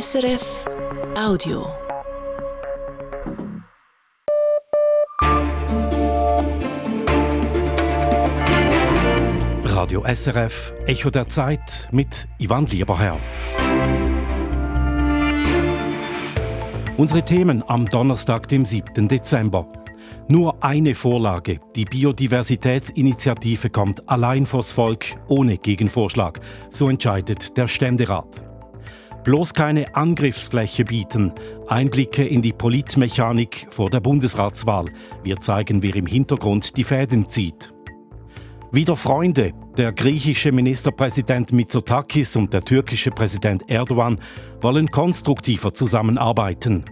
SRF Audio. Radio SRF Echo der Zeit mit Ivan Lieberherr. Unsere Themen am Donnerstag, dem 7. Dezember. Nur eine Vorlage, die Biodiversitätsinitiative kommt allein vors Volk, ohne Gegenvorschlag. So entscheidet der Ständerat. Bloß keine Angriffsfläche bieten. Einblicke in die Politmechanik vor der Bundesratswahl. Wir zeigen, wer im Hintergrund die Fäden zieht. Wieder Freunde. Der griechische Ministerpräsident Mitsotakis und der türkische Präsident Erdogan wollen konstruktiver zusammenarbeiten.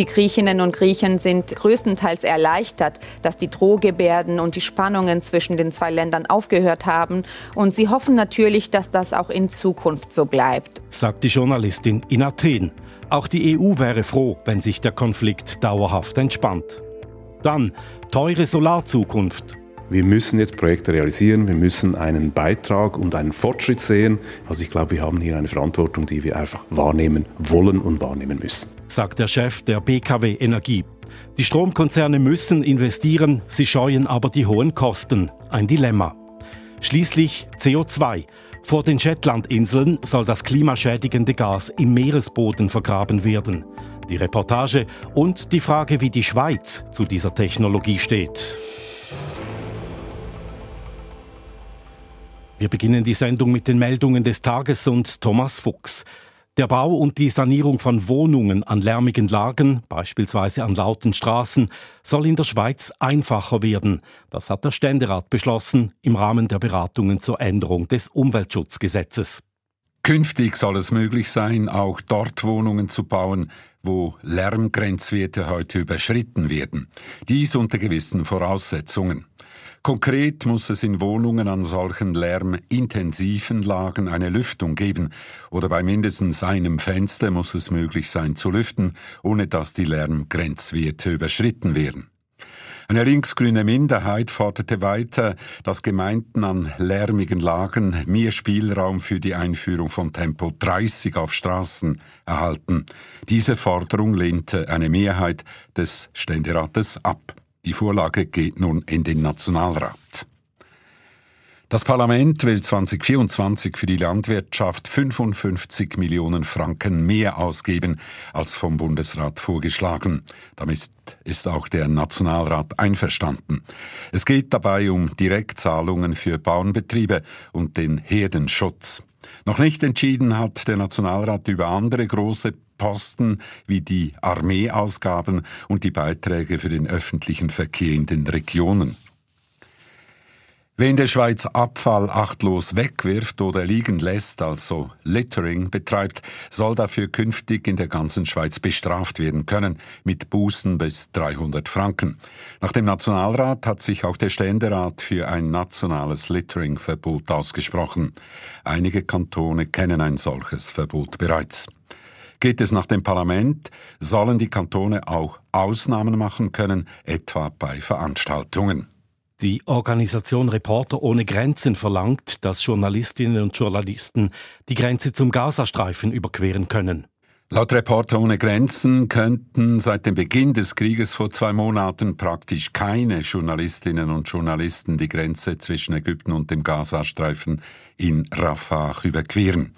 Die Griechinnen und Griechen sind größtenteils erleichtert, dass die Drohgebärden und die Spannungen zwischen den zwei Ländern aufgehört haben. Und sie hoffen natürlich, dass das auch in Zukunft so bleibt. Sagt die Journalistin in Athen. Auch die EU wäre froh, wenn sich der Konflikt dauerhaft entspannt. Dann teure Solarzukunft. Wir müssen jetzt Projekte realisieren, wir müssen einen Beitrag und einen Fortschritt sehen. Also ich glaube, wir haben hier eine Verantwortung, die wir einfach wahrnehmen wollen und wahrnehmen müssen. Sagt der Chef der BKW Energie. Die Stromkonzerne müssen investieren, sie scheuen aber die hohen Kosten. Ein Dilemma. Schließlich CO2. Vor den Shetlandinseln soll das klimaschädigende Gas im Meeresboden vergraben werden. Die Reportage und die Frage, wie die Schweiz zu dieser Technologie steht. Wir beginnen die Sendung mit den Meldungen des Tages und Thomas Fuchs. Der Bau und die Sanierung von Wohnungen an lärmigen Lagen, beispielsweise an lauten Straßen, soll in der Schweiz einfacher werden. Das hat der Ständerat beschlossen im Rahmen der Beratungen zur Änderung des Umweltschutzgesetzes. Künftig soll es möglich sein, auch dort Wohnungen zu bauen, wo Lärmgrenzwerte heute überschritten werden. Dies unter gewissen Voraussetzungen. Konkret muss es in Wohnungen an solchen lärmintensiven Lagen eine Lüftung geben oder bei mindestens einem Fenster muss es möglich sein zu lüften, ohne dass die Lärmgrenzwerte überschritten werden. Eine linksgrüne Minderheit forderte weiter, dass Gemeinden an lärmigen Lagen mehr Spielraum für die Einführung von Tempo 30 auf Straßen erhalten. Diese Forderung lehnte eine Mehrheit des Ständerates ab. Die Vorlage geht nun in den Nationalrat. Das Parlament will 2024 für die Landwirtschaft 55 Millionen Franken mehr ausgeben als vom Bundesrat vorgeschlagen. Damit ist auch der Nationalrat einverstanden. Es geht dabei um Direktzahlungen für Bauernbetriebe und den Herdenschutz. Noch nicht entschieden hat der Nationalrat über andere große Posten wie die Armeeausgaben und die Beiträge für den öffentlichen Verkehr in den Regionen. Wer in der Schweiz Abfall achtlos wegwirft oder liegen lässt, also Littering betreibt, soll dafür künftig in der ganzen Schweiz bestraft werden können, mit Bußen bis 300 Franken. Nach dem Nationalrat hat sich auch der Ständerat für ein nationales Littering-Verbot ausgesprochen. Einige Kantone kennen ein solches Verbot bereits. Geht es nach dem Parlament, sollen die Kantone auch Ausnahmen machen können, etwa bei Veranstaltungen. Die Organisation Reporter ohne Grenzen verlangt, dass Journalistinnen und Journalisten die Grenze zum Gazastreifen überqueren können. Laut Reporter ohne Grenzen könnten seit dem Beginn des Krieges vor zwei Monaten praktisch keine Journalistinnen und Journalisten die Grenze zwischen Ägypten und dem Gazastreifen in Rafah überqueren.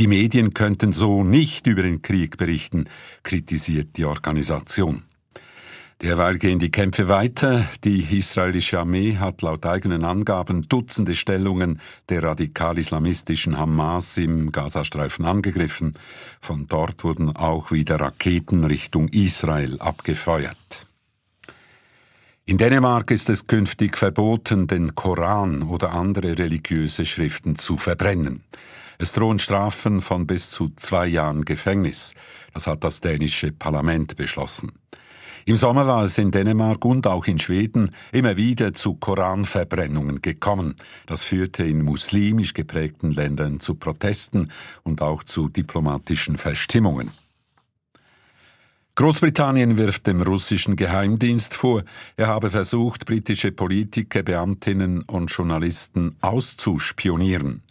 Die Medien könnten so nicht über den Krieg berichten, kritisiert die Organisation. Derweil gehen die Kämpfe weiter. Die israelische Armee hat laut eigenen Angaben Dutzende Stellungen der radikal-islamistischen Hamas im Gazastreifen angegriffen. Von dort wurden auch wieder Raketen Richtung Israel abgefeuert. In Dänemark ist es künftig verboten, den Koran oder andere religiöse Schriften zu verbrennen. Es drohen Strafen von bis zu zwei Jahren Gefängnis. Das hat das dänische Parlament beschlossen. Im Sommer war es in Dänemark und auch in Schweden immer wieder zu Koranverbrennungen gekommen. Das führte in muslimisch geprägten Ländern zu Protesten und auch zu diplomatischen Verstimmungen. Großbritannien wirft dem russischen Geheimdienst vor, er habe versucht, britische Politiker, Beamtinnen und Journalisten auszuspionieren.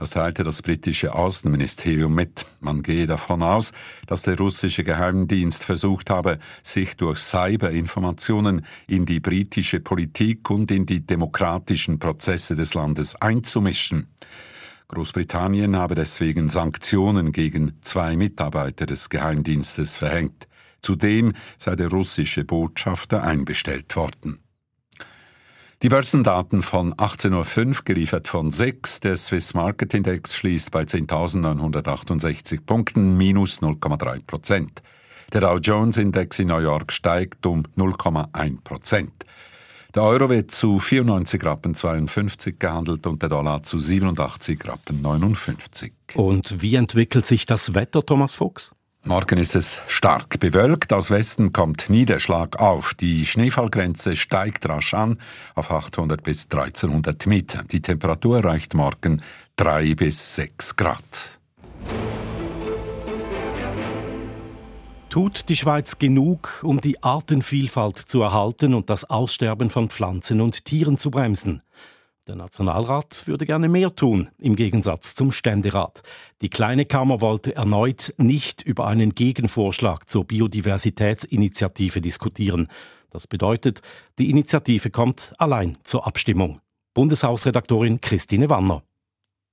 Das teilte das britische Außenministerium mit. Man gehe davon aus, dass der russische Geheimdienst versucht habe, sich durch Cyberinformationen in die britische Politik und in die demokratischen Prozesse des Landes einzumischen. Großbritannien habe deswegen Sanktionen gegen zwei Mitarbeiter des Geheimdienstes verhängt. Zudem sei der russische Botschafter einbestellt worden. Die Börsendaten von 18.05 Uhr, geliefert von 6. Der Swiss Market Index schließt bei 10.968 Punkten, minus 0,3 Prozent. Der Dow Jones Index in New York steigt um 0,1 Prozent. Der Euro wird zu 94 Rappen 52 gehandelt und der Dollar zu 87 Rappen 59. Und wie entwickelt sich das Wetter, Thomas Fuchs? Morgen ist es stark bewölkt. Aus Westen kommt Niederschlag auf. Die Schneefallgrenze steigt rasch an auf 800 bis 1300 Meter. Die Temperatur erreicht morgen 3 bis 6 Grad. Tut die Schweiz genug, um die Artenvielfalt zu erhalten und das Aussterben von Pflanzen und Tieren zu bremsen? Der Nationalrat würde gerne mehr tun, im Gegensatz zum Ständerat. Die kleine Kammer wollte erneut nicht über einen Gegenvorschlag zur Biodiversitätsinitiative diskutieren. Das bedeutet, die Initiative kommt allein zur Abstimmung. Bundeshausredaktorin Christine Wanner.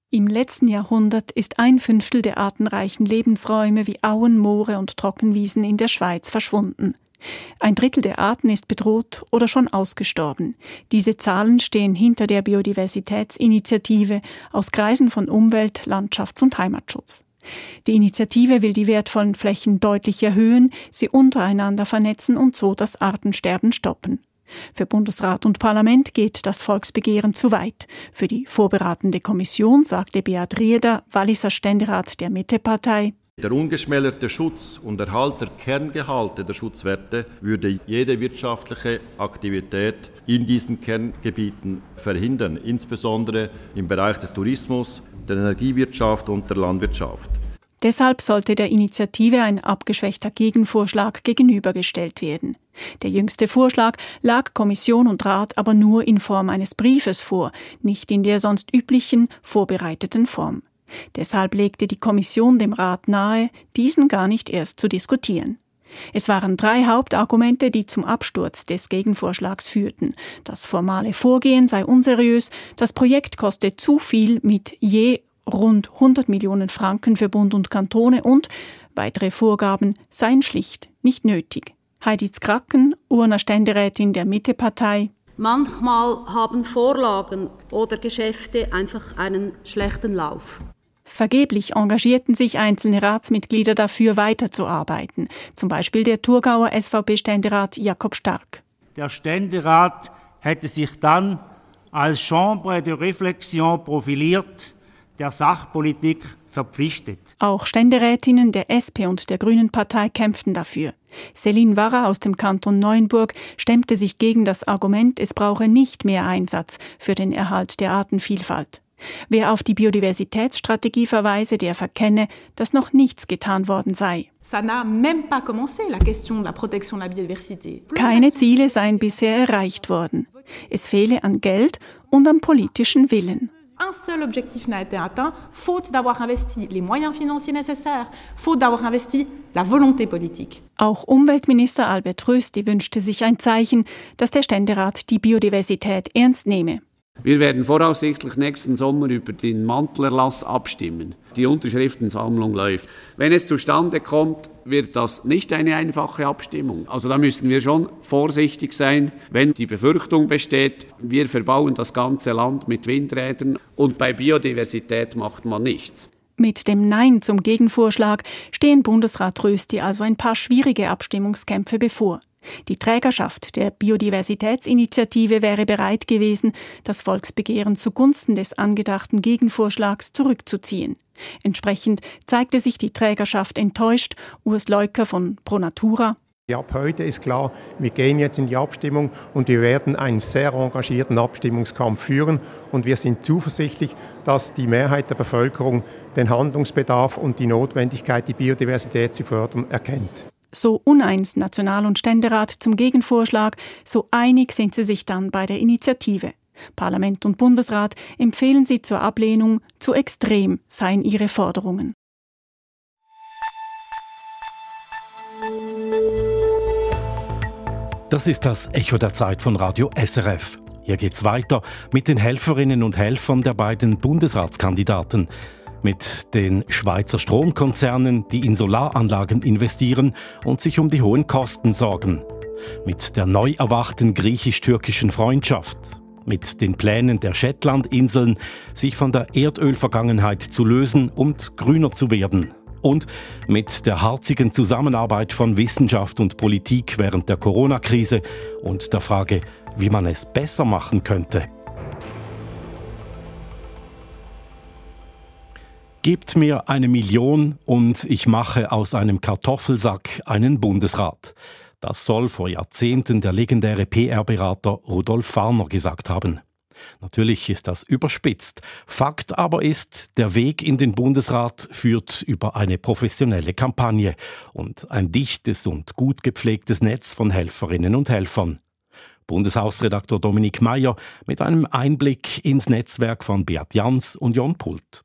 Im letzten Jahrhundert ist ein Fünftel der artenreichen Lebensräume wie Auen, Moore und Trockenwiesen in der Schweiz verschwunden. Ein Drittel der Arten ist bedroht oder schon ausgestorben. Diese Zahlen stehen hinter der Biodiversitätsinitiative aus Kreisen von Umwelt, Landschafts- und Heimatschutz. Die Initiative will die wertvollen Flächen deutlich erhöhen, sie untereinander vernetzen und so das Artensterben stoppen. Für Bundesrat und Parlament geht das Volksbegehren zu weit. Für die vorberatende Kommission sagte Beat Rieder, Walliser Ständerat der Mittepartei, der ungeschmälerte Schutz und Erhalt der Kerngehalte der Schutzwerte würde jede wirtschaftliche Aktivität in diesen Kerngebieten verhindern, insbesondere im Bereich des Tourismus, der Energiewirtschaft und der Landwirtschaft. Deshalb sollte der Initiative ein abgeschwächter Gegenvorschlag gegenübergestellt werden. Der jüngste Vorschlag lag Kommission und Rat aber nur in Form eines Briefes vor, nicht in der sonst üblichen vorbereiteten Form. Deshalb legte die Kommission dem Rat nahe, diesen gar nicht erst zu diskutieren. Es waren drei Hauptargumente, die zum Absturz des Gegenvorschlags führten. Das formale Vorgehen sei unseriös, das Projekt koste zu viel mit je rund 100 Millionen Franken für Bund und Kantone und weitere Vorgaben seien schlicht nicht nötig. Heidi Kraken, Urner Ständerätin der Mittepartei. Manchmal haben Vorlagen oder Geschäfte einfach einen schlechten Lauf. Vergeblich engagierten sich einzelne Ratsmitglieder dafür, weiterzuarbeiten, zum Beispiel der Thurgauer SVP-Ständerat Jakob Stark. Der Ständerat hätte sich dann als Chambre de Réflexion profiliert, der Sachpolitik verpflichtet. Auch Ständerätinnen der SP und der Grünen Partei kämpften dafür. Celine Warrer aus dem Kanton Neuenburg stemmte sich gegen das Argument, es brauche nicht mehr Einsatz für den Erhalt der Artenvielfalt. Wer auf die Biodiversitätsstrategie verweise, der verkenne, dass noch nichts getan worden sei. Keine Ziele seien bisher erreicht worden. Es fehle an Geld und am politischen Willen. Un seul objectif n'a été atteint, faute d'avoir investi les moyens financiers nécessaires, faute d'avoir investi la volonté politique. Auch Umweltminister Albert Rösti wünschte sich ein Zeichen, dass der Ständerat die Biodiversität ernst nehme. Wir werden voraussichtlich nächsten Sommer über den Mantelerlass abstimmen. Die Unterschriftensammlung läuft. Wenn es zustande kommt, wird das nicht eine einfache Abstimmung. Also da müssen wir schon vorsichtig sein, wenn die Befürchtung besteht, wir verbauen das ganze Land mit Windrädern und bei Biodiversität macht man nichts. Mit dem Nein zum Gegenvorschlag stehen Bundesrat Rösti also ein paar schwierige Abstimmungskämpfe bevor. Die Trägerschaft der Biodiversitätsinitiative wäre bereit gewesen, das Volksbegehren zugunsten des angedachten Gegenvorschlags zurückzuziehen. Entsprechend zeigte sich die Trägerschaft enttäuscht. Urs Leuker von Pronatura. Ab heute ist klar, wir gehen jetzt in die Abstimmung und wir werden einen sehr engagierten Abstimmungskampf führen und wir sind zuversichtlich, dass die Mehrheit der Bevölkerung den Handlungsbedarf und die Notwendigkeit, die Biodiversität zu fördern, erkennt. So uneins National- und Ständerat zum Gegenvorschlag, so einig sind sie sich dann bei der Initiative. Parlament und Bundesrat empfehlen sie zur Ablehnung, zu extrem seien ihre Forderungen. Das ist das Echo der Zeit von Radio SRF. Hier geht's weiter mit den Helferinnen und Helfern der beiden Bundesratskandidaten, mit den Schweizer Stromkonzernen, die in Solaranlagen investieren und sich um die hohen Kosten sorgen, mit der neu erwachten griechisch-türkischen Freundschaft, mit den Plänen der Shetlandinseln, sich von der Erdölvergangenheit zu lösen und grüner zu werden und mit der harzigen Zusammenarbeit von Wissenschaft und Politik während der Corona-Krise und der Frage, wie man es besser machen könnte. Gebt mir eine Million und ich mache aus einem Kartoffelsack einen Bundesrat. Das soll vor Jahrzehnten der legendäre PR-Berater Rudolf Farner gesagt haben. Natürlich ist das überspitzt. Fakt aber ist, der Weg in den Bundesrat führt über eine professionelle Kampagne und ein dichtes und gut gepflegtes Netz von Helferinnen und Helfern. Bundeshausredaktor Dominik Mayer mit einem Einblick ins Netzwerk von Beat Jans und Jon Pult.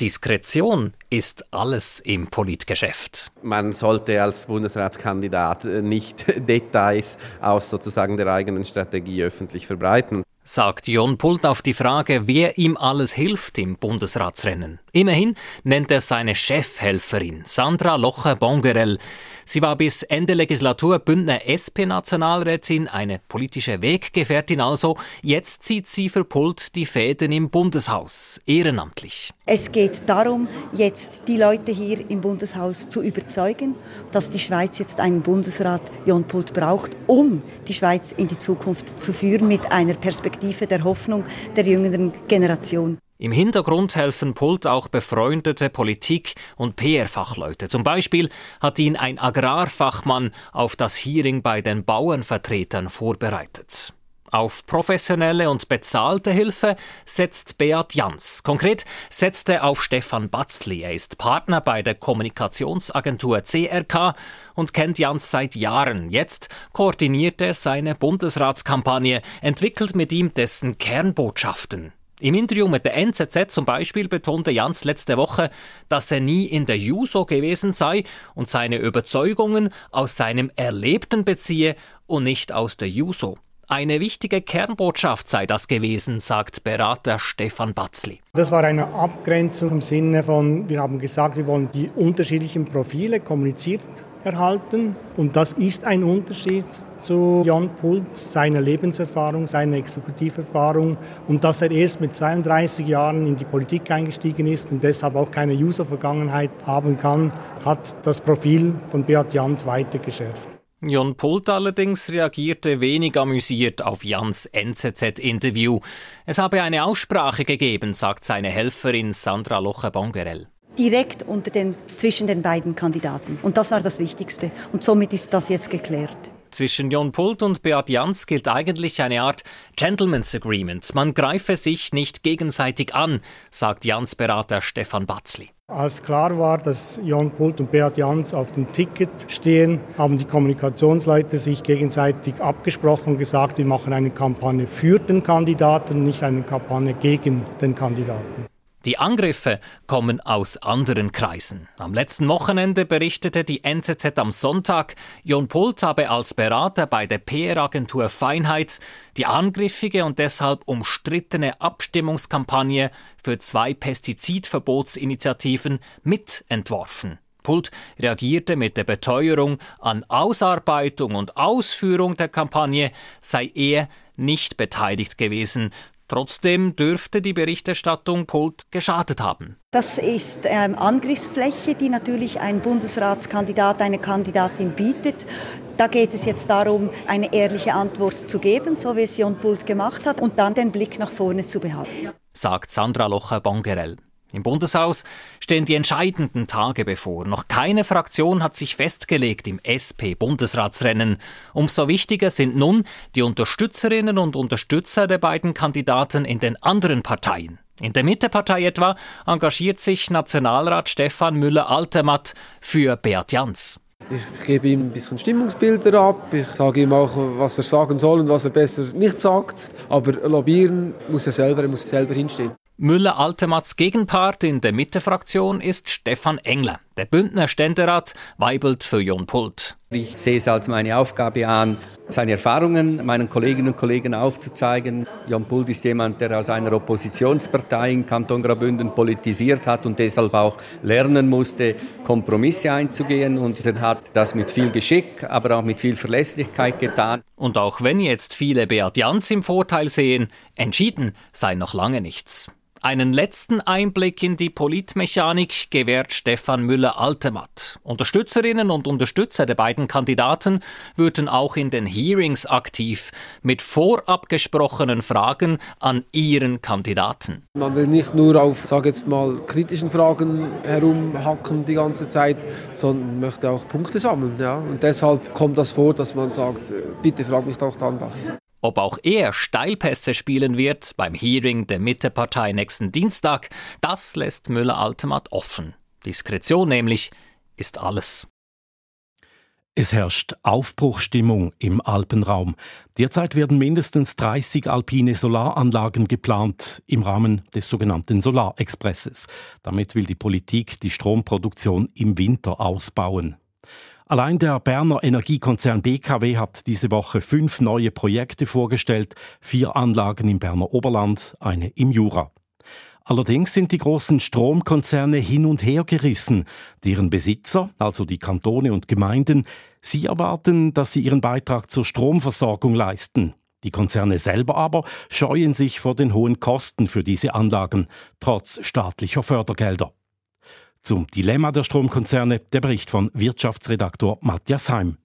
Diskretion ist alles im Politgeschäft. Man sollte als Bundesratskandidat nicht Details aus sozusagen der eigenen Strategie öffentlich verbreiten sagt Jon Pult auf die Frage, wer ihm alles hilft im Bundesratsrennen. Immerhin nennt er seine Chefhelferin, Sandra Locher-Bongerel. Sie war bis Ende Legislatur Bündner SP-Nationalrätin, eine politische Weggefährtin also. Jetzt zieht sie für Pult die Fäden im Bundeshaus, ehrenamtlich. Es geht darum, jetzt die Leute hier im Bundeshaus zu überzeugen, dass die Schweiz jetzt einen Bundesrat Jon Pult braucht, um die Schweiz in die Zukunft zu führen mit einer Perspektive der Hoffnung der jüngeren Generation. Im Hintergrund helfen Pult auch befreundete Politik- und PR-Fachleute. Zum Beispiel hat ihn ein Agrarfachmann auf das Hearing bei den Bauernvertretern vorbereitet. Auf professionelle und bezahlte Hilfe setzt Beat Jans. Konkret setzt er auf Stefan Batzli. Er ist Partner bei der Kommunikationsagentur CRK und kennt Jans seit Jahren. Jetzt koordiniert er seine Bundesratskampagne, entwickelt mit ihm dessen Kernbotschaften. Im Interview mit der NZZ zum Beispiel betonte Jans letzte Woche, dass er nie in der Juso gewesen sei und seine Überzeugungen aus seinem Erlebten beziehe und nicht aus der Juso. Eine wichtige Kernbotschaft sei das gewesen, sagt Berater Stefan Batzli. Das war eine Abgrenzung im Sinne von, wir haben gesagt, wir wollen die unterschiedlichen Profile kommuniziert erhalten. Und das ist ein Unterschied zu Jan Pult, seiner Lebenserfahrung, seiner Exekutiverfahrung und dass er erst mit 32 Jahren in die Politik eingestiegen ist und deshalb auch keine User-Vergangenheit haben kann, hat das Profil von Beat Jans weiter geschärft. Jon Pult allerdings reagierte wenig amüsiert auf Jans NZZ-Interview. Es habe eine Aussprache gegeben, sagt seine Helferin Sandra Locher-Bongerell direkt unter den, zwischen den beiden Kandidaten. Und das war das Wichtigste. Und somit ist das jetzt geklärt. Zwischen Jon Pult und Beat Jans gilt eigentlich eine Art Gentleman's Agreement. Man greife sich nicht gegenseitig an, sagt Jans Berater Stefan Batzli. Als klar war, dass Jon Pult und Beat Jans auf dem Ticket stehen, haben die Kommunikationsleute sich gegenseitig abgesprochen und gesagt, wir machen eine Kampagne für den Kandidaten, nicht eine Kampagne gegen den Kandidaten. Die Angriffe kommen aus anderen Kreisen. Am letzten Wochenende berichtete die NZZ am Sonntag, Jon Pult habe als Berater bei der PR-Agentur Feinheit die angriffige und deshalb umstrittene Abstimmungskampagne für zwei Pestizidverbotsinitiativen mitentworfen. Pult reagierte mit der Beteuerung, an Ausarbeitung und Ausführung der Kampagne sei er nicht beteiligt gewesen, Trotzdem dürfte die Berichterstattung Pult geschadet haben. Das ist ähm, Angriffsfläche, die natürlich ein Bundesratskandidat, eine Kandidatin bietet. Da geht es jetzt darum, eine ehrliche Antwort zu geben, so wie es Jon Pult gemacht hat, und dann den Blick nach vorne zu behalten. Sagt Sandra Locher-Bongerell. Im Bundeshaus stehen die entscheidenden Tage bevor. Noch keine Fraktion hat sich festgelegt im SP-Bundesratsrennen. Umso wichtiger sind nun die Unterstützerinnen und Unterstützer der beiden Kandidaten in den anderen Parteien. In der Mittepartei etwa engagiert sich Nationalrat Stefan Müller-Altermatt für Beat Jans. Ich gebe ihm ein bisschen Stimmungsbilder ab. Ich sage ihm auch, was er sagen soll und was er besser nicht sagt. Aber lobbyieren muss er selber, er muss selber hinstehen. Müller-Altemats Gegenpart in der Mitte-Fraktion ist Stefan Engler. Der Bündner Ständerat weibelt für Jon Pult. Ich sehe es als meine Aufgabe an, seine Erfahrungen meinen Kolleginnen und Kollegen aufzuzeigen. Jon Pult ist jemand, der aus einer Oppositionspartei in Kanton Graubünden politisiert hat und deshalb auch lernen musste, Kompromisse einzugehen. Und er hat das mit viel Geschick, aber auch mit viel Verlässlichkeit getan. Und auch wenn jetzt viele Beat Jans im Vorteil sehen, entschieden sei noch lange nichts. Einen letzten Einblick in die Politmechanik gewährt Stefan Müller-Altematt. Unterstützerinnen und Unterstützer der beiden Kandidaten würden auch in den Hearings aktiv mit vorab gesprochenen Fragen an ihren Kandidaten. Man will nicht nur auf, sage jetzt mal, kritischen Fragen herumhacken die ganze Zeit, sondern möchte auch Punkte sammeln. Ja? Und deshalb kommt das vor, dass man sagt, bitte frag mich doch dann das. Ob auch er Steilpässe spielen wird beim Hearing der Mittepartei nächsten Dienstag, das lässt Müller-Altemat offen. Diskretion nämlich ist alles. Es herrscht Aufbruchstimmung im Alpenraum. Derzeit werden mindestens 30 alpine Solaranlagen geplant im Rahmen des sogenannten Solarexpresses. Damit will die Politik die Stromproduktion im Winter ausbauen. Allein der Berner Energiekonzern BKW hat diese Woche fünf neue Projekte vorgestellt, vier Anlagen im Berner Oberland, eine im Jura. Allerdings sind die großen Stromkonzerne hin und her gerissen. Deren Besitzer, also die Kantone und Gemeinden, sie erwarten, dass sie ihren Beitrag zur Stromversorgung leisten. Die Konzerne selber aber scheuen sich vor den hohen Kosten für diese Anlagen, trotz staatlicher Fördergelder. Zum Dilemma der Stromkonzerne der Bericht von Wirtschaftsredaktor Matthias Heim.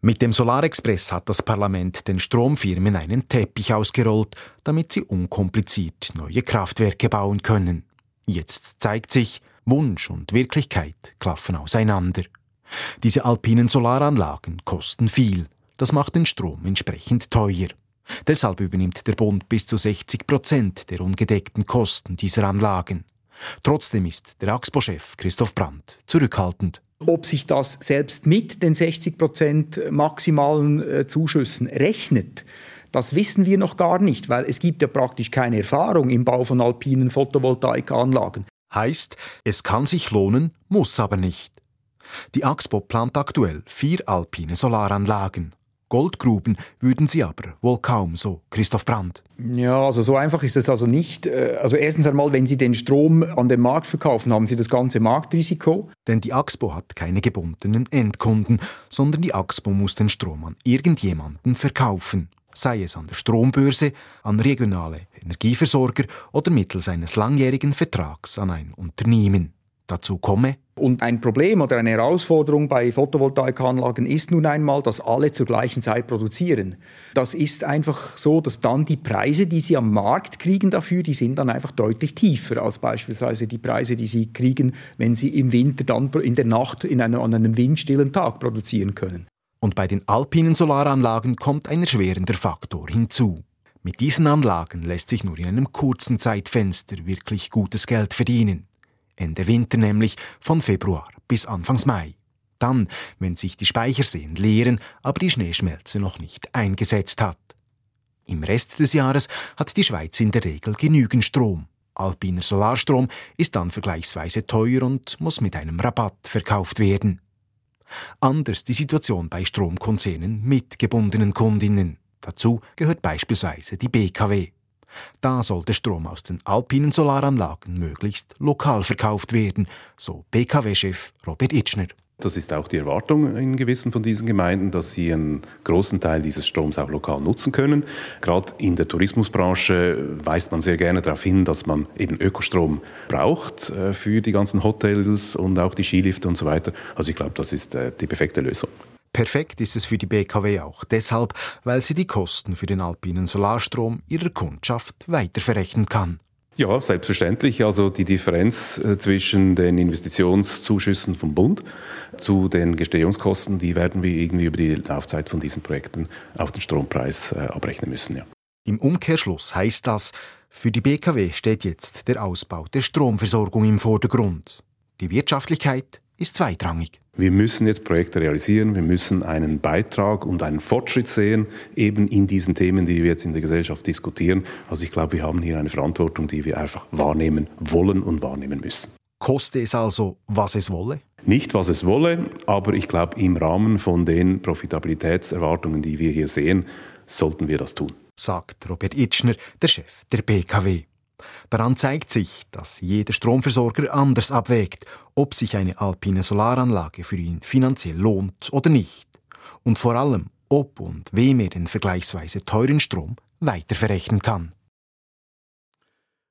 Mit dem Solarexpress hat das Parlament den Stromfirmen einen Teppich ausgerollt, damit sie unkompliziert neue Kraftwerke bauen können. Jetzt zeigt sich, Wunsch und Wirklichkeit klaffen auseinander. Diese alpinen Solaranlagen kosten viel. Das macht den Strom entsprechend teuer. Deshalb übernimmt der Bund bis zu 60 Prozent der ungedeckten Kosten dieser Anlagen. Trotzdem ist der AXPO-Chef Christoph Brandt zurückhaltend. Ob sich das selbst mit den 60 Prozent maximalen äh, Zuschüssen rechnet, das wissen wir noch gar nicht, weil es gibt ja praktisch keine Erfahrung im Bau von alpinen Photovoltaikanlagen. Heißt, es kann sich lohnen, muss aber nicht. Die AXPO plant aktuell vier alpine Solaranlagen. Goldgruben würden sie aber wohl kaum, so Christoph Brandt. Ja, also so einfach ist es also nicht. Äh, also erstens einmal, wenn Sie den Strom an den Markt verkaufen, haben Sie das ganze Marktrisiko. Denn die AXPO hat keine gebundenen Endkunden, sondern die AXPO muss den Strom an irgendjemanden verkaufen. Sei es an der Strombörse, an regionale Energieversorger oder mittels eines langjährigen Vertrags an ein Unternehmen. Dazu komme, und ein Problem oder eine Herausforderung bei Photovoltaikanlagen ist nun einmal, dass alle zur gleichen Zeit produzieren. Das ist einfach so, dass dann die Preise, die sie am Markt kriegen dafür, die sind dann einfach deutlich tiefer als beispielsweise die Preise, die sie kriegen, wenn sie im Winter dann in der Nacht in einem, an einem windstillen Tag produzieren können. Und bei den alpinen Solaranlagen kommt ein erschwerender Faktor hinzu. Mit diesen Anlagen lässt sich nur in einem kurzen Zeitfenster wirklich gutes Geld verdienen. Ende Winter nämlich von Februar bis Anfangs Mai. Dann, wenn sich die Speicherseen leeren, aber die Schneeschmelze noch nicht eingesetzt hat. Im Rest des Jahres hat die Schweiz in der Regel genügend Strom. Alpiner Solarstrom ist dann vergleichsweise teuer und muss mit einem Rabatt verkauft werden. Anders die Situation bei Stromkonzernen mit gebundenen Kundinnen. Dazu gehört beispielsweise die BKW. Da sollte Strom aus den alpinen Solaranlagen möglichst lokal verkauft werden, so BKW-Chef Robert Itschner. Das ist auch die Erwartung in gewissen von diesen Gemeinden, dass sie einen großen Teil dieses Stroms auch lokal nutzen können. Gerade in der Tourismusbranche weist man sehr gerne darauf hin, dass man eben Ökostrom braucht äh, für die ganzen Hotels und auch die Skilifte und so weiter. Also ich glaube, das ist äh, die perfekte Lösung. Perfekt ist es für die BKW auch deshalb, weil sie die Kosten für den alpinen Solarstrom ihrer Kundschaft weiterverrechnen kann. Ja, selbstverständlich. Also die Differenz äh, zwischen den Investitionszuschüssen vom Bund zu den Gestehungskosten, die werden wir irgendwie über die Laufzeit von diesen Projekten auf den Strompreis äh, abrechnen müssen. Ja. Im Umkehrschluss heißt das, für die BKW steht jetzt der Ausbau der Stromversorgung im Vordergrund. Die Wirtschaftlichkeit ist zweitrangig. Wir müssen jetzt Projekte realisieren, wir müssen einen Beitrag und einen Fortschritt sehen, eben in diesen Themen, die wir jetzt in der Gesellschaft diskutieren. Also ich glaube, wir haben hier eine Verantwortung, die wir einfach wahrnehmen wollen und wahrnehmen müssen. Koste es also, was es wolle? Nicht, was es wolle, aber ich glaube, im Rahmen von den Profitabilitätserwartungen, die wir hier sehen, sollten wir das tun. Sagt Robert Itschner, der Chef der BKW. Daran zeigt sich, dass jeder Stromversorger anders abwägt, ob sich eine alpine Solaranlage für ihn finanziell lohnt oder nicht. Und vor allem, ob und wem er den vergleichsweise teuren Strom weiterverrechnen kann.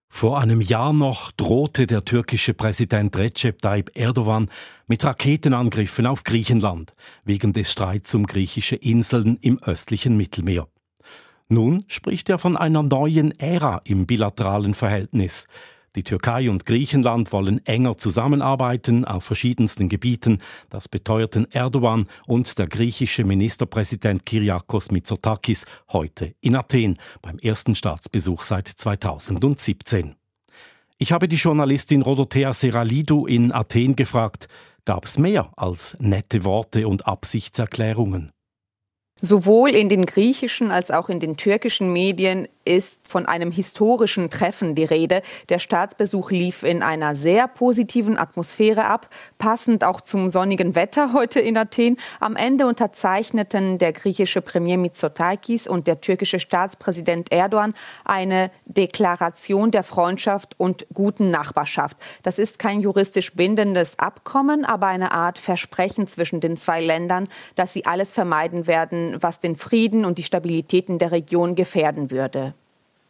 Vor einem Jahr noch drohte der türkische Präsident Recep Tayyip Erdogan mit Raketenangriffen auf Griechenland wegen des Streits um griechische Inseln im östlichen Mittelmeer. Nun spricht er von einer neuen Ära im bilateralen Verhältnis. Die Türkei und Griechenland wollen enger zusammenarbeiten auf verschiedensten Gebieten. Das beteuerten Erdogan und der griechische Ministerpräsident Kyriakos Mitsotakis heute in Athen beim ersten Staatsbesuch seit 2017. Ich habe die Journalistin Rodothea Seralidou in Athen gefragt, gab es mehr als nette Worte und Absichtserklärungen? Sowohl in den griechischen als auch in den türkischen Medien ist von einem historischen Treffen die Rede. Der Staatsbesuch lief in einer sehr positiven Atmosphäre ab, passend auch zum sonnigen Wetter heute in Athen. Am Ende unterzeichneten der griechische Premier Mitsotakis und der türkische Staatspräsident Erdogan eine Deklaration der Freundschaft und guten Nachbarschaft. Das ist kein juristisch bindendes Abkommen, aber eine Art Versprechen zwischen den zwei Ländern, dass sie alles vermeiden werden, was den Frieden und die Stabilität in der Region gefährden würde.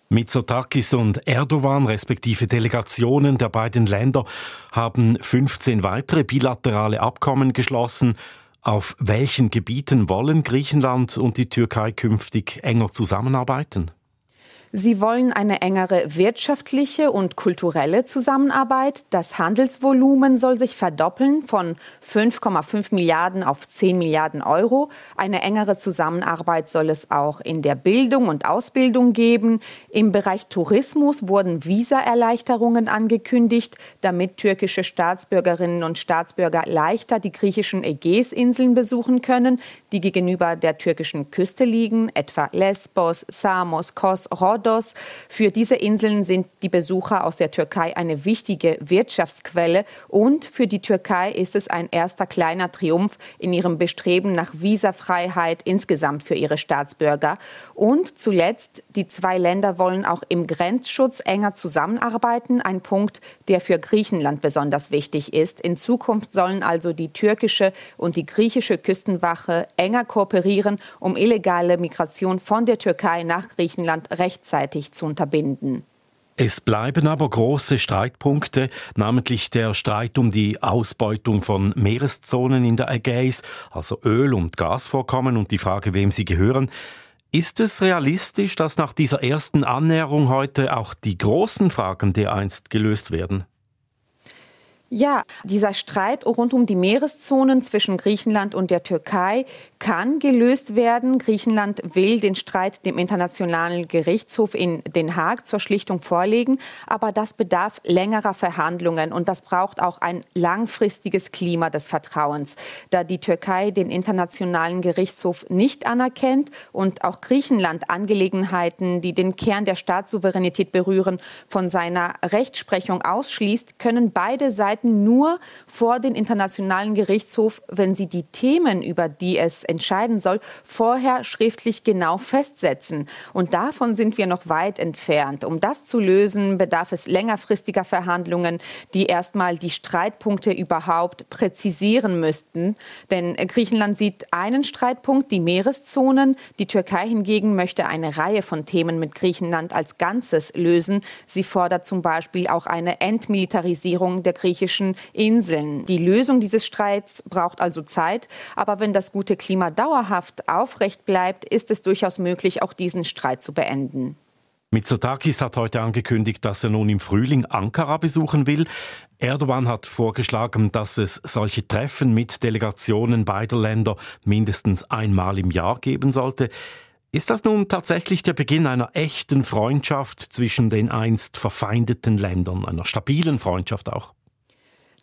Mitsotakis und Erdogan, respektive Delegationen der beiden Länder, haben 15 weitere bilaterale Abkommen geschlossen. Auf welchen Gebieten wollen Griechenland und die Türkei künftig enger zusammenarbeiten? Sie wollen eine engere wirtschaftliche und kulturelle Zusammenarbeit. Das Handelsvolumen soll sich verdoppeln von 5,5 Milliarden auf 10 Milliarden Euro. Eine engere Zusammenarbeit soll es auch in der Bildung und Ausbildung geben. Im Bereich Tourismus wurden Visaerleichterungen angekündigt, damit türkische Staatsbürgerinnen und Staatsbürger leichter die griechischen Ägäisinseln besuchen können, die gegenüber der türkischen Küste liegen, etwa Lesbos, Samos, Kos, Rhodos Rhodos. Für diese Inseln sind die Besucher aus der Türkei eine wichtige Wirtschaftsquelle und für die Türkei ist es ein erster kleiner Triumph in ihrem Bestreben nach Visafreiheit insgesamt für ihre Staatsbürger. Und zuletzt, die zwei Länder wollen auch im Grenzschutz enger zusammenarbeiten, ein Punkt, der für Griechenland besonders wichtig ist. In Zukunft sollen also die türkische und die griechische Küstenwache enger kooperieren, um illegale Migration von der Türkei nach Griechenland rechtzeitig rechtzeitig zu unterbinden. Es bleiben aber große Streitpunkte, namentlich der Streit um die Ausbeutung von Meereszonen in der Ägäis, also Öl- und Gasvorkommen und die Frage, wem sie gehören. Ist es realistisch, dass nach dieser ersten Annäherung heute auch die großen Fragen dereinst gelöst werden? Ja, dieser Streit rund um die Meereszonen zwischen Griechenland und der Türkei kann gelöst werden. Griechenland will den Streit dem Internationalen Gerichtshof in Den Haag zur Schlichtung vorlegen, aber das bedarf längerer Verhandlungen und das braucht auch ein langfristiges Klima des Vertrauens, da die Türkei den Internationalen Gerichtshof nicht anerkennt und auch Griechenland Angelegenheiten, die den Kern der Staatssouveränität berühren, von seiner Rechtsprechung ausschließt, können beide Seiten Seiten nur vor den Internationalen Gerichtshof, wenn sie die Themen, über die es entscheiden soll, vorher schriftlich genau festsetzen. Und davon sind wir noch weit entfernt. Um das zu lösen, bedarf es längerfristiger Verhandlungen, die erstmal die Streitpunkte überhaupt präzisieren müssten. Denn Griechenland sieht einen Streitpunkt, die Meereszonen. Die Türkei hingegen möchte eine Reihe von Themen mit Griechenland als Ganzes lösen. Sie fordert zum Beispiel auch eine Entmilitarisierung der griechischen griechischen Inseln. Die Lösung dieses Streits braucht also Zeit. Aber wenn das gute Klima dauerhaft aufrecht bleibt, ist es durchaus möglich, auch diesen Streit zu beenden. Mitsotakis hat heute angekündigt, dass er nun im Frühling Ankara besuchen will. Erdogan hat vorgeschlagen, dass es solche Treffen mit Delegationen beider Länder mindestens einmal im Jahr geben sollte. Ist das nun tatsächlich der Beginn einer echten Freundschaft zwischen den einst verfeindeten Ländern, einer stabilen Freundschaft auch?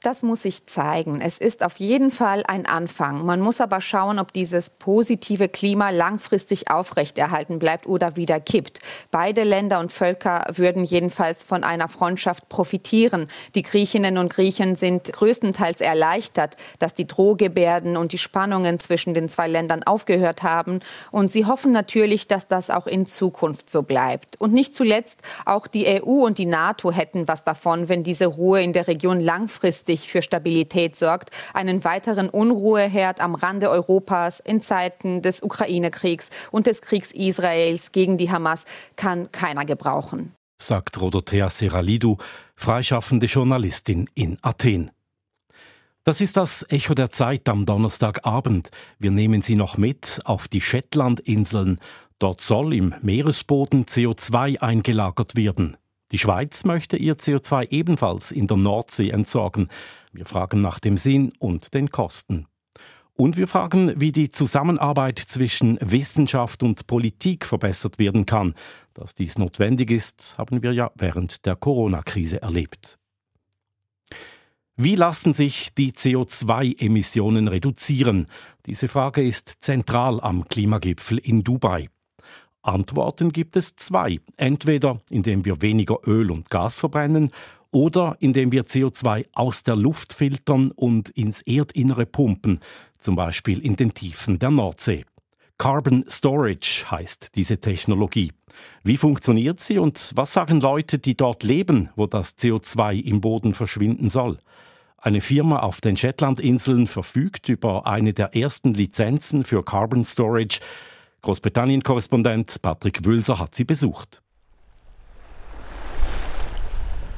Das muss sich zeigen. Es ist auf jeden Fall ein Anfang. Man muss aber schauen, ob dieses positive Klima langfristig aufrechterhalten bleibt oder wieder kippt. Beide Länder und Völker würden jedenfalls von einer Freundschaft profitieren. Die Griechinnen und Griechen sind größtenteils erleichtert, dass die Drohgebärden und die Spannungen zwischen den zwei Ländern aufgehört haben. Und sie hoffen natürlich, dass das auch in Zukunft so bleibt. Und nicht zuletzt auch die EU und die NATO hätten was davon, wenn diese Ruhe in der Region langfristig langfristig für Stabilität sorgt, einen weiteren Unruheherd am Rande Europas in Zeiten des Ukraine-Kriegs und des Kriegs Israels gegen die Hamas kann keiner gebrauchen. Sagt Rodothea Seralidou, freischaffende Journalistin in Athen. Das ist das Echo der Zeit am Donnerstagabend. Wir nehmen Sie noch mit auf die Shetlandinseln. Dort soll im Meeresboden CO2 eingelagert werden. Die Schweiz möchte ihr CO2 ebenfalls in der Nordsee entsorgen. Wir fragen nach dem Sinn und den Kosten. Und wir fragen, wie die Zusammenarbeit zwischen Wissenschaft und Politik verbessert werden kann. Dass dies notwendig ist, haben wir ja während der Corona-Krise erlebt. Wie lassen sich die CO2-Emissionen reduzieren? Diese Frage ist zentral am Klimagipfel in Dubai. Antworten gibt es zwei. Entweder indem wir weniger Öl und Gas verbrennen oder indem wir CO2 aus der Luft filtern und ins Erdinnere pumpen, zum Beispiel in den Tiefen der Nordsee. Carbon Storage heißt diese Technologie. Wie funktioniert sie und was sagen Leute, die dort leben, wo das CO2 im Boden verschwinden soll? Eine Firma auf den Shetlandinseln verfügt über eine der ersten Lizenzen für Carbon Storage, Großbritannien-Korrespondent Patrick Wülser hat sie besucht.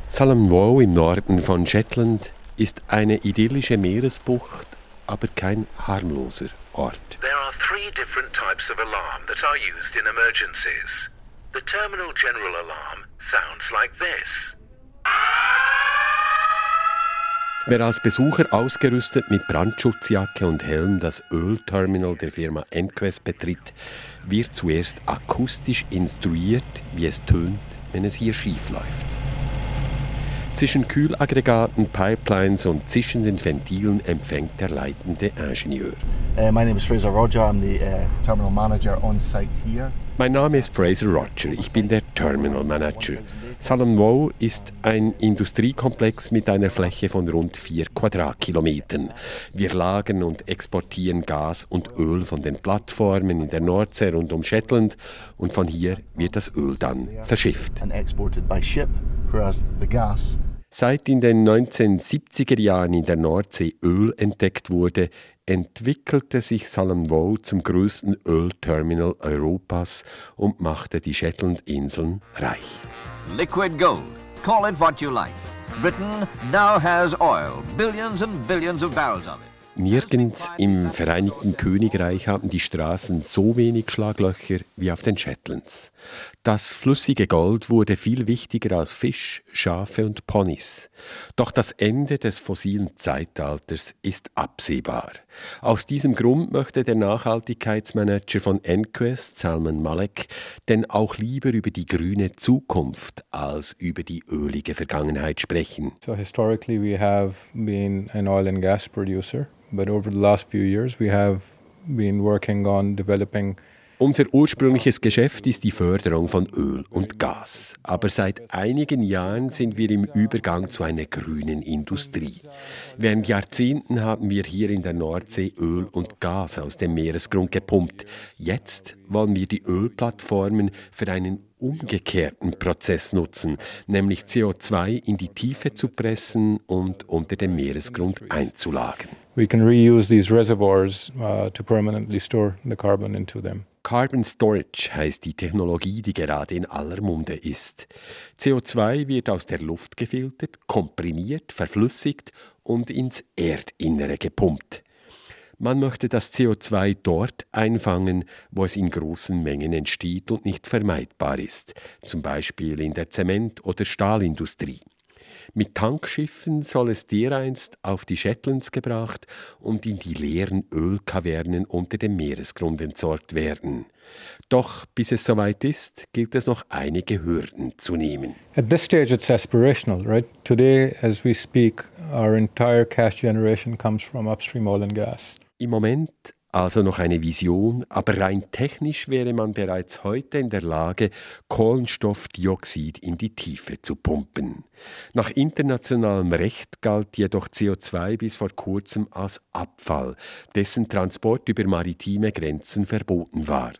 Salamwow im Norden von Shetland ist eine idyllische Meeresbucht, aber kein harmloser Ort. There are three different types of alarm that are used in emergencies. The terminal general alarm sounds like this. Wer als Besucher ausgerüstet mit Brandschutzjacke und Helm das Ölterminal der Firma Enquest betritt, wird zuerst akustisch instruiert, wie es tönt, wenn es hier schief läuft. Zwischen Kühlaggregaten, Pipelines und zischenden Ventilen empfängt der leitende Ingenieur. Uh, my name is Fraser Roger. I'm the uh, terminal manager on site here. Mein Name ist Fraser Roger. Ich bin der Terminal Manager. Salonwow ist ein Industriekomplex mit einer Fläche von rund vier Quadratkilometern. Wir lagern und exportieren Gas und Öl von den Plattformen in der Nordsee rund um Shetland und von hier wird das Öl dann verschifft. Seit in den 1970er Jahren in der Nordsee Öl entdeckt wurde, entwickelte sich Salomwow zum größten Ölterminal Europas und machte die Shetlandinseln reich. Liquid gold, call it what you like. Britain now has oil, billions and billions of barrels of it. Nirgends im Vereinigten Königreich haben die Straßen so wenig Schlaglöcher wie auf den Shetlands. Das flüssige Gold wurde viel wichtiger als Fisch, Schafe und Ponys. Doch das Ende des fossilen Zeitalters ist absehbar. Aus diesem Grund möchte der Nachhaltigkeitsmanager von Enquest, Salman Malek, denn auch lieber über die grüne Zukunft als über die ölige Vergangenheit sprechen. So historically we have been an oil and gas producer. But over the last few years, we have been working on developing unser ursprüngliches Geschäft ist die Förderung von Öl und Gas. Aber seit einigen Jahren sind wir im Übergang zu einer grünen Industrie. Während Jahrzehnten haben wir hier in der Nordsee Öl und Gas aus dem Meeresgrund gepumpt. Jetzt wollen wir die Ölplattformen für einen umgekehrten Prozess nutzen, nämlich CO2 in die Tiefe zu pressen und unter dem Meeresgrund einzulagern. We can reuse these reservoirs uh, to permanently store the carbon into them. Carbon Storage heißt die Technologie, die gerade in aller Munde ist. CO2 wird aus der Luft gefiltert, komprimiert, verflüssigt und ins Erdinnere gepumpt. Man möchte das CO2 dort einfangen, wo es in großen Mengen entsteht und nicht vermeidbar ist, zum Beispiel in der Zement- oder Stahlindustrie. Mit Tankschiffen soll es dereinst auf die Shetlands gebracht und in die leeren Ölkavernen unter dem Meeresgrund entsorgt werden. Doch bis es soweit ist, gilt es noch einige Hürden zu nehmen. At this stage it's aspirational, right? Today as we speak, our entire cash generation comes from upstream oil and gas. Im Moment also noch eine Vision, aber rein technisch wäre man bereits heute in der Lage, Kohlenstoffdioxid in die Tiefe zu pumpen. Nach internationalem Recht galt jedoch CO2 bis vor kurzem als Abfall, dessen Transport über maritime Grenzen verboten war.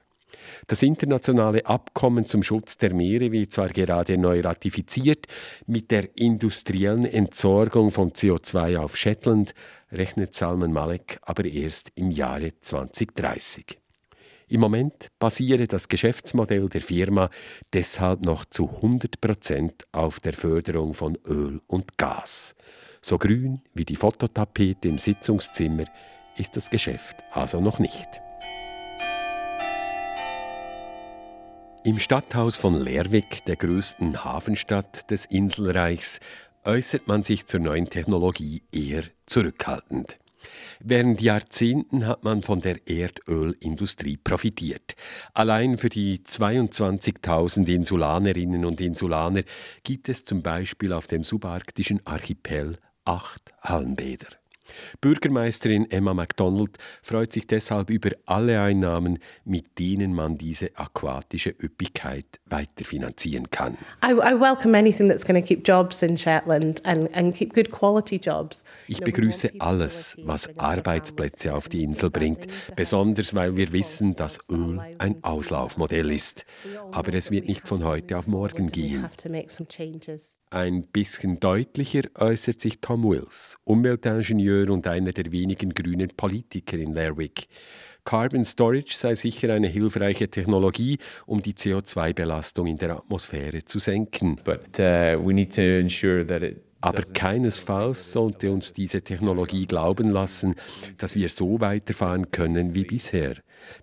Das internationale Abkommen zum Schutz der Meere wird zwar gerade neu ratifiziert, mit der industriellen Entsorgung von CO2 auf Shetland rechnet Salman Malek aber erst im Jahre 2030. Im Moment basiere das Geschäftsmodell der Firma deshalb noch zu 100 Prozent auf der Förderung von Öl und Gas. So grün wie die Fototapete im Sitzungszimmer ist das Geschäft also noch nicht. Im Stadthaus von Lerwick, der größten Hafenstadt des Inselreichs, äußert man sich zur neuen Technologie eher zurückhaltend. Während Jahrzehnten hat man von der Erdölindustrie profitiert. Allein für die 22.000 Insulanerinnen und Insulaner gibt es zum Beispiel auf dem subarktischen Archipel acht Hallenbäder. Bürgermeisterin Emma MacDonald freut sich deshalb über alle Einnahmen, mit denen man diese aquatische Üppigkeit weiterfinanzieren kann. I, I welcome anything that's going to keep jobs in Shetland and, and keep good quality jobs. Ich begrüße alles, was Arbeitsplätze auf die Insel bringt, besonders weil wir wissen, dass Öl ein Auslaufmodell ist. Aber es wird nicht von heute auf morgen gehen. Ein bisschen deutlicher äußert sich Tom Wills, Umweltingenieur und einer der wenigen grünen Politiker in Lerwick. Carbon Storage sei sicher eine hilfreiche Technologie, um die CO2-Belastung in der Atmosphäre zu senken. But, uh, we need to ensure that it aber keinesfalls sollte uns diese Technologie glauben lassen, dass wir so weiterfahren können wie bisher.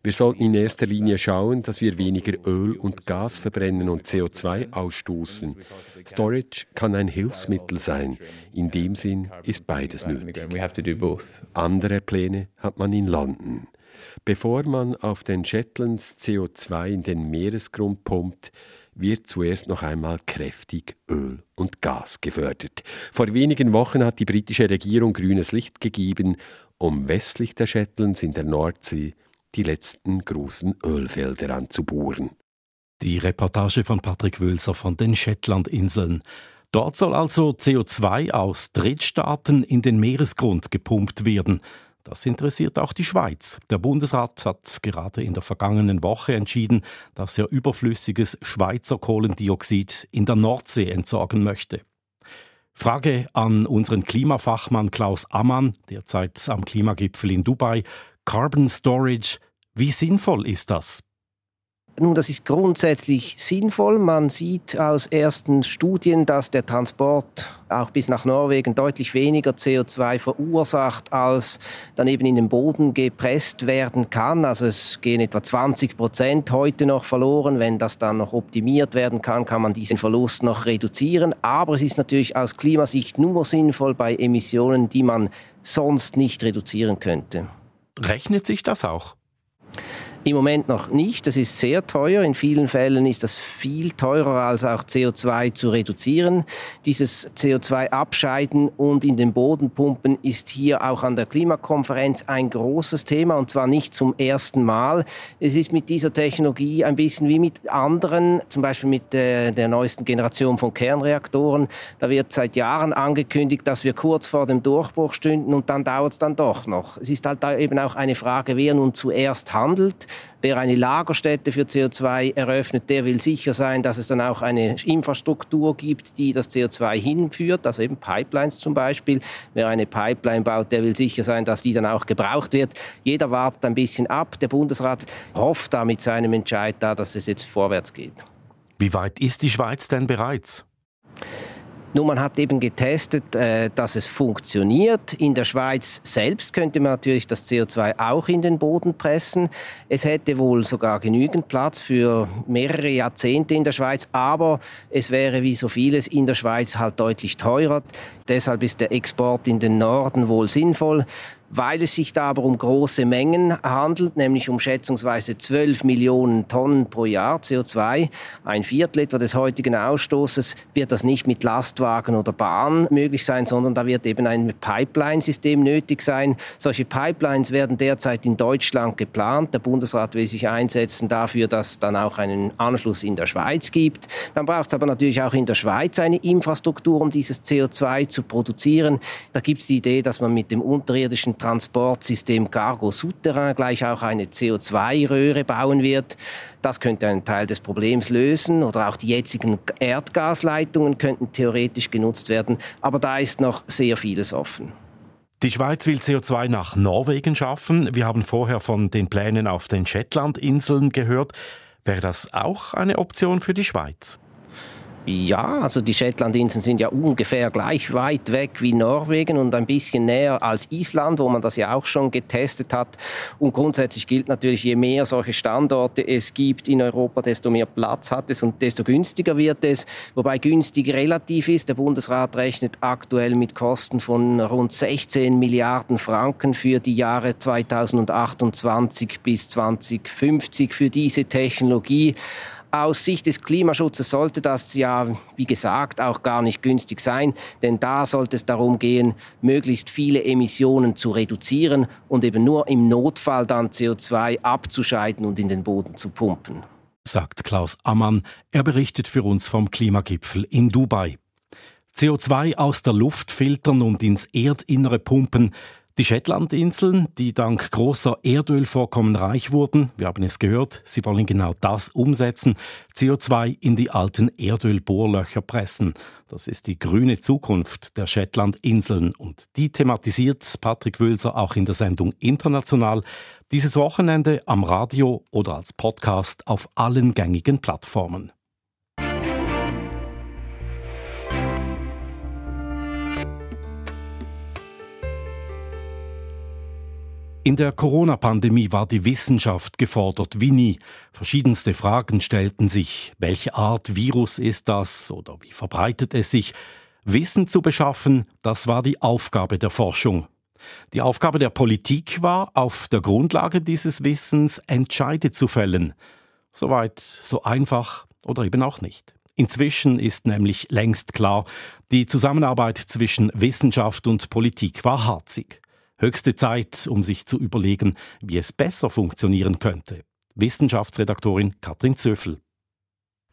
Wir sollten in erster Linie schauen, dass wir weniger Öl und Gas verbrennen und CO2 ausstoßen. Storage kann ein Hilfsmittel sein. In dem Sinn ist beides nötig. Andere Pläne hat man in London. Bevor man auf den Shetlands CO2 in den Meeresgrund pumpt, wird zuerst noch einmal kräftig Öl und Gas gefördert. Vor wenigen Wochen hat die britische Regierung grünes Licht gegeben, um westlich der Shetlands in der Nordsee die letzten großen Ölfelder anzubohren. Die Reportage von Patrick Wölser von den Shetlandinseln. Dort soll also CO2 aus Drittstaaten in den Meeresgrund gepumpt werden. Das interessiert auch die Schweiz. Der Bundesrat hat gerade in der vergangenen Woche entschieden, dass er überflüssiges Schweizer Kohlendioxid in der Nordsee entsorgen möchte. Frage an unseren Klimafachmann Klaus Ammann, derzeit am Klimagipfel in Dubai. Carbon Storage, wie sinnvoll ist das? Nun, das ist grundsätzlich sinnvoll. Man sieht aus ersten Studien, dass der Transport auch bis nach Norwegen deutlich weniger CO2 verursacht, als dann eben in den Boden gepresst werden kann. Also es gehen etwa 20 Prozent heute noch verloren. Wenn das dann noch optimiert werden kann, kann man diesen Verlust noch reduzieren. Aber es ist natürlich aus Klimasicht nur sinnvoll bei Emissionen, die man sonst nicht reduzieren könnte. Rechnet sich das auch? Im Moment noch nicht. Das ist sehr teuer. In vielen Fällen ist das viel teurer, als auch CO2 zu reduzieren. Dieses CO2-Abscheiden und in den Boden pumpen ist hier auch an der Klimakonferenz ein großes Thema und zwar nicht zum ersten Mal. Es ist mit dieser Technologie ein bisschen wie mit anderen, zum Beispiel mit der, der neuesten Generation von Kernreaktoren. Da wird seit Jahren angekündigt, dass wir kurz vor dem Durchbruch stünden und dann dauert es dann doch noch. Es ist halt da eben auch eine Frage, wer nun zuerst handelt. Wer eine Lagerstätte für CO2 eröffnet, der will sicher sein, dass es dann auch eine Infrastruktur gibt, die das CO2 hinführt, also eben Pipelines zum Beispiel. Wer eine Pipeline baut, der will sicher sein, dass die dann auch gebraucht wird. Jeder wartet ein bisschen ab. Der Bundesrat hofft da mit seinem Entscheid da, dass es jetzt vorwärts geht. Wie weit ist die Schweiz denn bereits? Nur man hat eben getestet, äh, dass es funktioniert. In der Schweiz selbst könnte man natürlich das CO2 auch in den Boden pressen. Es hätte wohl sogar genügend Platz für mehrere Jahrzehnte in der Schweiz, aber es wäre wie so vieles in der Schweiz halt deutlich teurer. Deshalb ist der Export in den Norden wohl sinnvoll. Weil es sich da aber um große Mengen handelt, nämlich um schätzungsweise 12 Millionen Tonnen pro Jahr CO2, ein Viertel etwa des heutigen Ausstoßes, wird das nicht mit Lastwagen oder Bahn möglich sein, sondern da wird eben ein Pipeline-System nötig sein. Solche Pipelines werden derzeit in Deutschland geplant. Der Bundesrat will sich einsetzen dafür, dass dann auch einen Anschluss in der Schweiz gibt. Dann braucht es aber natürlich auch in der Schweiz eine Infrastruktur, um dieses CO2 zu produzieren. Da gibt es die Idee, dass man mit dem unterirdischen Transportsystem Cargo Souterrain gleich auch eine CO2-Röhre bauen wird. Das könnte einen Teil des Problems lösen oder auch die jetzigen Erdgasleitungen könnten theoretisch genutzt werden. Aber da ist noch sehr vieles offen. Die Schweiz will CO2 nach Norwegen schaffen. Wir haben vorher von den Plänen auf den Shetlandinseln gehört. Wäre das auch eine Option für die Schweiz? Ja, also die Shetlandinseln sind ja ungefähr gleich weit weg wie Norwegen und ein bisschen näher als Island, wo man das ja auch schon getestet hat. Und grundsätzlich gilt natürlich, je mehr solche Standorte es gibt in Europa, desto mehr Platz hat es und desto günstiger wird es. Wobei günstig relativ ist. Der Bundesrat rechnet aktuell mit Kosten von rund 16 Milliarden Franken für die Jahre 2028 bis 2050 für diese Technologie. Aus Sicht des Klimaschutzes sollte das ja, wie gesagt, auch gar nicht günstig sein, denn da sollte es darum gehen, möglichst viele Emissionen zu reduzieren und eben nur im Notfall dann CO2 abzuscheiden und in den Boden zu pumpen. Sagt Klaus Ammann. Er berichtet für uns vom Klimagipfel in Dubai. CO2 aus der Luft filtern und ins Erdinnere pumpen, die Shetlandinseln, die dank großer Erdölvorkommen reich wurden, wir haben es gehört, sie wollen genau das umsetzen, CO2 in die alten Erdölbohrlöcher pressen. Das ist die grüne Zukunft der Shetlandinseln und die thematisiert Patrick Wülser auch in der Sendung International dieses Wochenende am Radio oder als Podcast auf allen gängigen Plattformen. In der Corona-Pandemie war die Wissenschaft gefordert wie nie. Verschiedenste Fragen stellten sich. Welche Art Virus ist das oder wie verbreitet es sich? Wissen zu beschaffen, das war die Aufgabe der Forschung. Die Aufgabe der Politik war, auf der Grundlage dieses Wissens Entscheide zu fällen. Soweit, so einfach oder eben auch nicht. Inzwischen ist nämlich längst klar, die Zusammenarbeit zwischen Wissenschaft und Politik war harzig. Höchste Zeit, um sich zu überlegen, wie es besser funktionieren könnte. Wissenschaftsredaktorin Katrin Zöfel.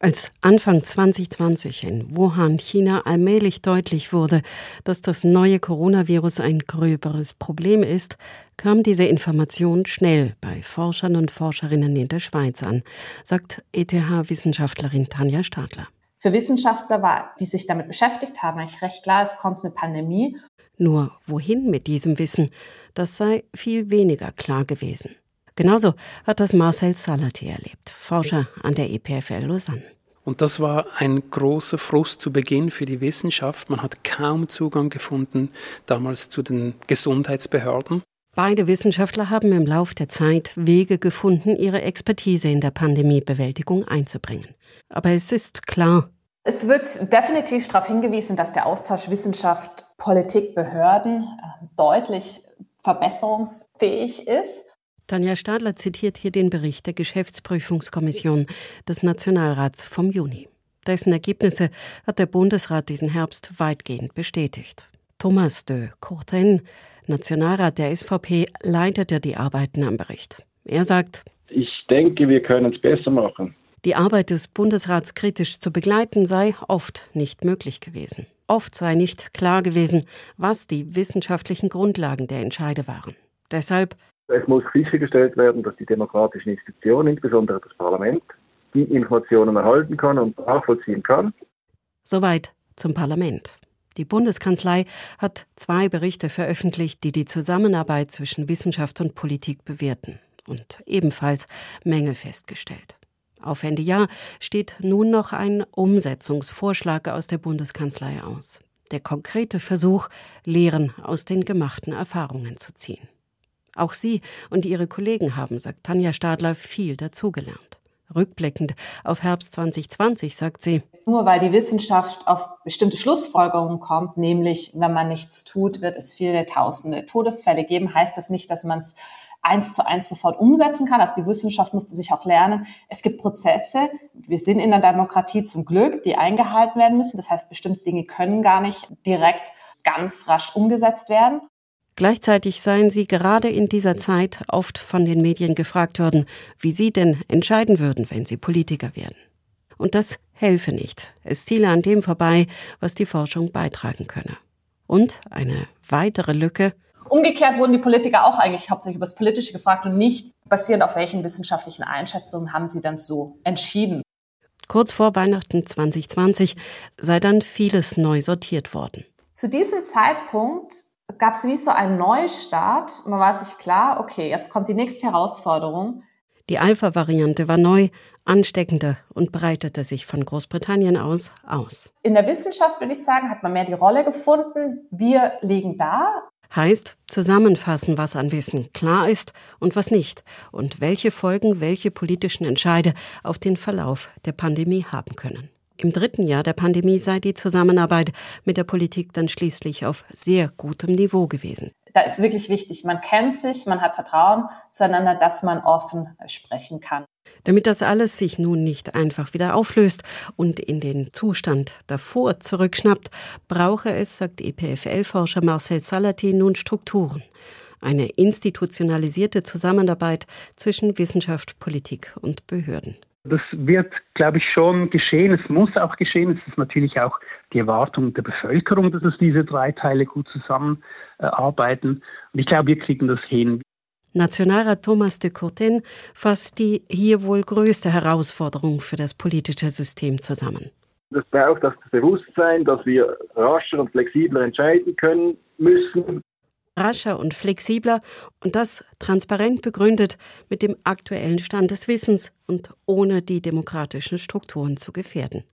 Als Anfang 2020 in Wuhan, China, allmählich deutlich wurde, dass das neue Coronavirus ein gröberes Problem ist, kam diese Information schnell bei Forschern und Forscherinnen in der Schweiz an, sagt ETH-Wissenschaftlerin Tanja Stadler. Für Wissenschaftler, war, die sich damit beschäftigt haben, eigentlich recht klar, es kommt eine Pandemie nur wohin mit diesem Wissen, das sei viel weniger klar gewesen. Genauso hat das Marcel Salati erlebt, Forscher an der EPFL Lausanne. Und das war ein großer Frust zu Beginn für die Wissenschaft. Man hat kaum Zugang gefunden damals zu den Gesundheitsbehörden. Beide Wissenschaftler haben im Lauf der Zeit Wege gefunden, ihre Expertise in der Pandemiebewältigung einzubringen. Aber es ist klar, es wird definitiv darauf hingewiesen, dass der Austausch Wissenschaft, Politik, Behörden äh, deutlich verbesserungsfähig ist. Tanja Stadler zitiert hier den Bericht der Geschäftsprüfungskommission des Nationalrats vom Juni. Dessen Ergebnisse hat der Bundesrat diesen Herbst weitgehend bestätigt. Thomas de Courten, Nationalrat der SVP, leitete die Arbeiten am Bericht. Er sagt, ich denke, wir können es besser machen. Die Arbeit des Bundesrats kritisch zu begleiten sei oft nicht möglich gewesen. Oft sei nicht klar gewesen, was die wissenschaftlichen Grundlagen der Entscheide waren. Deshalb es muss sichergestellt werden, dass die demokratischen Institutionen, insbesondere das Parlament, die Informationen erhalten kann und nachvollziehen kann. Soweit zum Parlament. Die Bundeskanzlei hat zwei Berichte veröffentlicht, die die Zusammenarbeit zwischen Wissenschaft und Politik bewerten und ebenfalls Mängel festgestellt. Auf Ende Jahr steht nun noch ein Umsetzungsvorschlag aus der Bundeskanzlei aus. Der konkrete Versuch, Lehren aus den gemachten Erfahrungen zu ziehen. Auch sie und ihre Kollegen haben, sagt Tanja Stadler, viel dazugelernt. Rückblickend auf Herbst 2020 sagt sie, nur weil die Wissenschaft auf bestimmte Schlussfolgerungen kommt, nämlich wenn man nichts tut, wird es viele tausende Todesfälle geben, heißt das nicht, dass man es eins zu eins sofort umsetzen kann. Also die Wissenschaft musste sich auch lernen. Es gibt Prozesse. Wir sind in der Demokratie zum Glück, die eingehalten werden müssen. Das heißt, bestimmte Dinge können gar nicht direkt ganz rasch umgesetzt werden. Gleichzeitig seien sie gerade in dieser Zeit oft von den Medien gefragt worden, wie sie denn entscheiden würden, wenn sie Politiker werden. Und das helfe nicht. Es ziele an dem vorbei, was die Forschung beitragen könne. Und eine weitere Lücke. Umgekehrt wurden die Politiker auch eigentlich hauptsächlich über das Politische gefragt und nicht basierend auf welchen wissenschaftlichen Einschätzungen haben sie dann so entschieden. Kurz vor Weihnachten 2020 sei dann vieles neu sortiert worden. Zu diesem Zeitpunkt gab es wie so einen Neustart. Man war sich klar, okay, jetzt kommt die nächste Herausforderung. Die Alpha-Variante war neu, ansteckender und breitete sich von Großbritannien aus aus. In der Wissenschaft, würde ich sagen, hat man mehr die Rolle gefunden. Wir liegen da. Heißt zusammenfassen, was an Wissen klar ist und was nicht und welche Folgen welche politischen Entscheide auf den Verlauf der Pandemie haben können. Im dritten Jahr der Pandemie sei die Zusammenarbeit mit der Politik dann schließlich auf sehr gutem Niveau gewesen. Da ist wirklich wichtig, man kennt sich, man hat Vertrauen zueinander, dass man offen sprechen kann. Damit das alles sich nun nicht einfach wieder auflöst und in den Zustand davor zurückschnappt, brauche es, sagt EPFL-Forscher Marcel Salatin, nun Strukturen. Eine institutionalisierte Zusammenarbeit zwischen Wissenschaft, Politik und Behörden. Das wird, glaube ich, schon geschehen. Es muss auch geschehen. Es ist natürlich auch die Erwartung der Bevölkerung, dass es diese drei Teile gut zusammenarbeiten. Und ich glaube, wir kriegen das hin. Nationalrat Thomas de Courtin fasst die hier wohl größte Herausforderung für das politische System zusammen. Es braucht das Bewusstsein, dass wir rascher und flexibler entscheiden können müssen rascher und flexibler und das transparent begründet mit dem aktuellen Stand des Wissens und ohne die demokratischen Strukturen zu gefährden.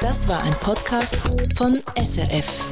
Das war ein Podcast von SRF.